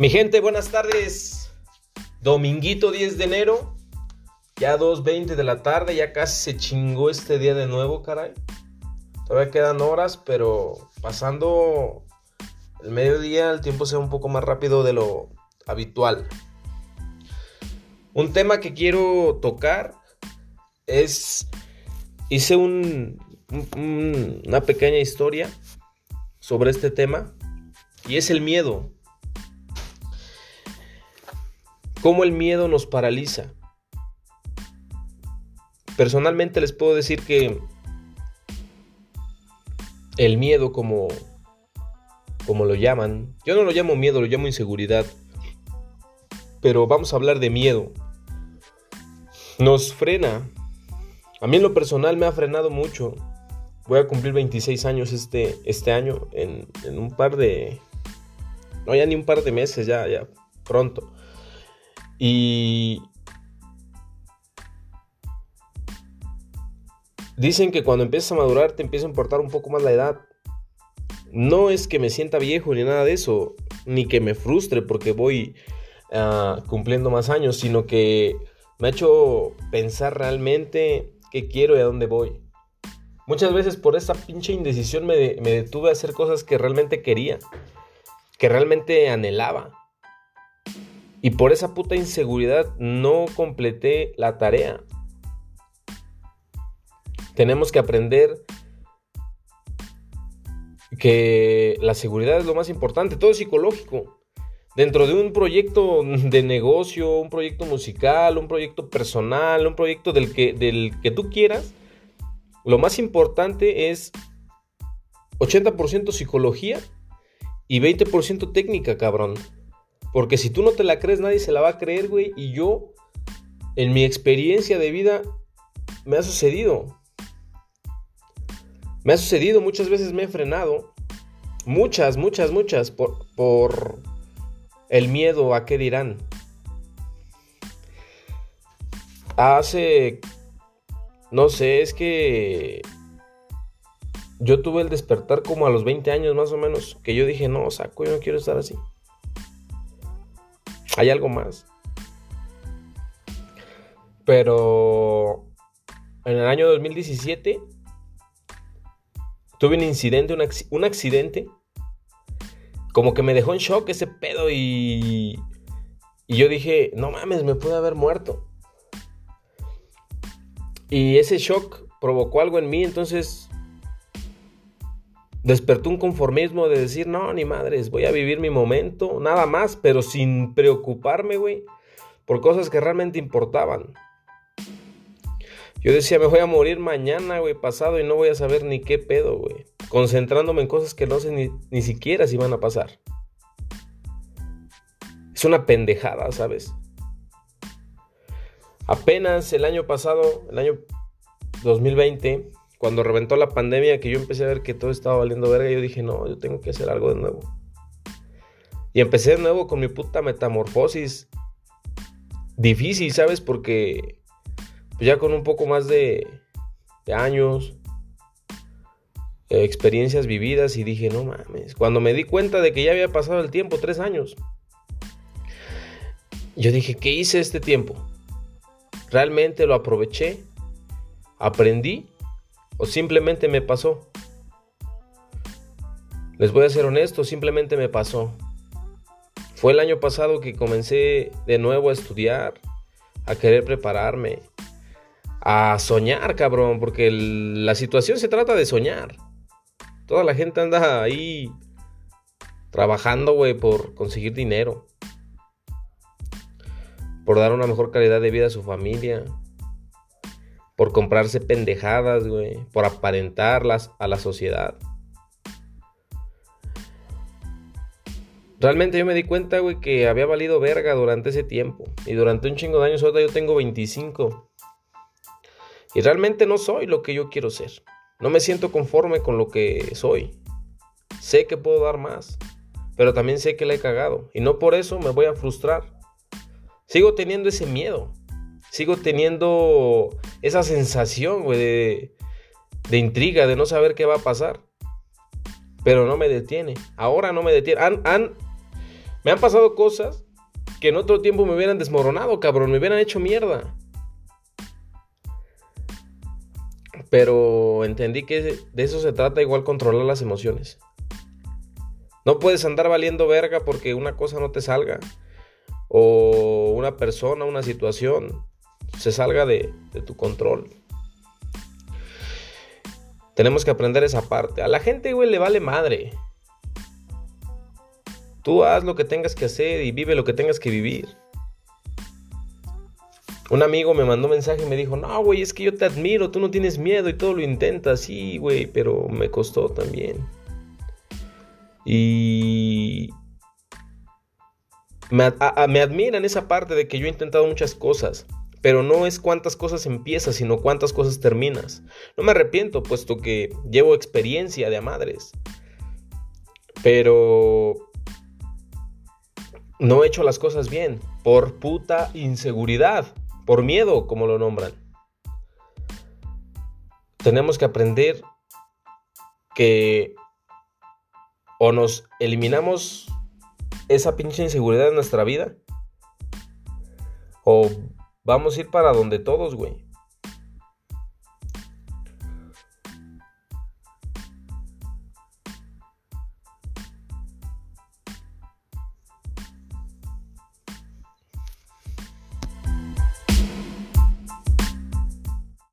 Mi gente, buenas tardes. Dominguito 10 de enero, ya 2.20 de la tarde, ya casi se chingó este día de nuevo, caray. Todavía quedan horas, pero pasando el mediodía el tiempo se va un poco más rápido de lo habitual. Un tema que quiero tocar es, hice un, una pequeña historia sobre este tema y es el miedo. Cómo el miedo nos paraliza. Personalmente les puedo decir que el miedo como como lo llaman, yo no lo llamo miedo, lo llamo inseguridad. Pero vamos a hablar de miedo. Nos frena. A mí en lo personal me ha frenado mucho. Voy a cumplir 26 años este, este año en, en un par de... No, ya ni un par de meses, ya, ya, pronto. Y dicen que cuando empiezas a madurar te empieza a importar un poco más la edad. No es que me sienta viejo ni nada de eso, ni que me frustre porque voy uh, cumpliendo más años, sino que me ha hecho pensar realmente qué quiero y a dónde voy. Muchas veces por esa pinche indecisión me, me detuve a hacer cosas que realmente quería, que realmente anhelaba. Y por esa puta inseguridad no completé la tarea. Tenemos que aprender que la seguridad es lo más importante, todo es psicológico. Dentro de un proyecto de negocio, un proyecto musical, un proyecto personal, un proyecto del que, del que tú quieras, lo más importante es 80% psicología y 20% técnica, cabrón. Porque si tú no te la crees, nadie se la va a creer, güey. Y yo, en mi experiencia de vida, me ha sucedido. Me ha sucedido, muchas veces me he frenado. Muchas, muchas, muchas. Por, por el miedo a qué dirán. Hace... No sé, es que... Yo tuve el despertar como a los 20 años más o menos. Que yo dije, no, saco, yo no quiero estar así. Hay algo más. Pero en el año 2017 tuve un incidente, un, accidente. Como que me dejó en shock ese pedo y, y yo dije, no mames, me pude haber muerto. Y ese shock provocó algo en mí, entonces despertó un conformismo de decir, no, ni madres, voy a vivir mi momento, nada más, pero sin preocuparme, güey, por cosas que realmente importaban. Yo decía, me voy a morir mañana, güey, pasado y no voy a saber ni qué pedo, güey. Concentrándome en cosas que no sé ni, ni siquiera si van a pasar. Es una pendejada, ¿sabes? Apenas el año pasado, el año 2020, cuando reventó la pandemia, que yo empecé a ver que todo estaba valiendo verga, yo dije, no, yo tengo que hacer algo de nuevo. Y empecé de nuevo con mi puta metamorfosis. Difícil, ¿sabes? Porque pues ya con un poco más de, de años, eh, experiencias vividas, y dije, no mames. Cuando me di cuenta de que ya había pasado el tiempo, tres años, yo dije, ¿qué hice este tiempo? ¿Realmente lo aproveché? ¿Aprendí? ¿O simplemente me pasó? Les voy a ser honesto, simplemente me pasó. Fue el año pasado que comencé de nuevo a estudiar, a querer prepararme, a soñar, cabrón, porque la situación se trata de soñar. Toda la gente anda ahí trabajando, güey, por conseguir dinero, por dar una mejor calidad de vida a su familia, por comprarse pendejadas, güey, por aparentarlas a la sociedad. Realmente yo me di cuenta, güey, que había valido verga durante ese tiempo. Y durante un chingo de años, ahora yo tengo 25. Y realmente no soy lo que yo quiero ser. No me siento conforme con lo que soy. Sé que puedo dar más. Pero también sé que la he cagado. Y no por eso me voy a frustrar. Sigo teniendo ese miedo sigo teniendo esa sensación, de, de, intriga, de no saber qué va a pasar. Pero no me detiene. Ahora no me detiene. Han, Me han pasado cosas que en otro tiempo me hubieran desmoronado, cabrón, me hubieran hecho mierda. Pero entendí que de eso se trata igual controlar las emociones. No puedes andar valiendo verga porque una cosa no te salga. O una persona, una situación se salga de, de tu control. Tenemos que aprender esa parte. A la gente, güey, le vale madre. Tú haz lo que tengas que hacer y vive lo que tengas que vivir. Un amigo me mandó un mensaje y me dijo, no, güey, es que yo te admiro, tú no tienes miedo y todo lo intentas, sí, güey, pero me costó también. Y me, me admiran esa parte de que yo he intentado muchas cosas, pero no es cuántas cosas empiezas, sino cuántas cosas terminas. No me arrepiento, puesto que llevo experiencia de a madres. Pero no he hecho las cosas bien por puta inseguridad, por miedo, como lo nombran. Tenemos que aprender que o nos eliminamos esa pinche inseguridad de nuestra vida o vamos a ir para donde todos, güey.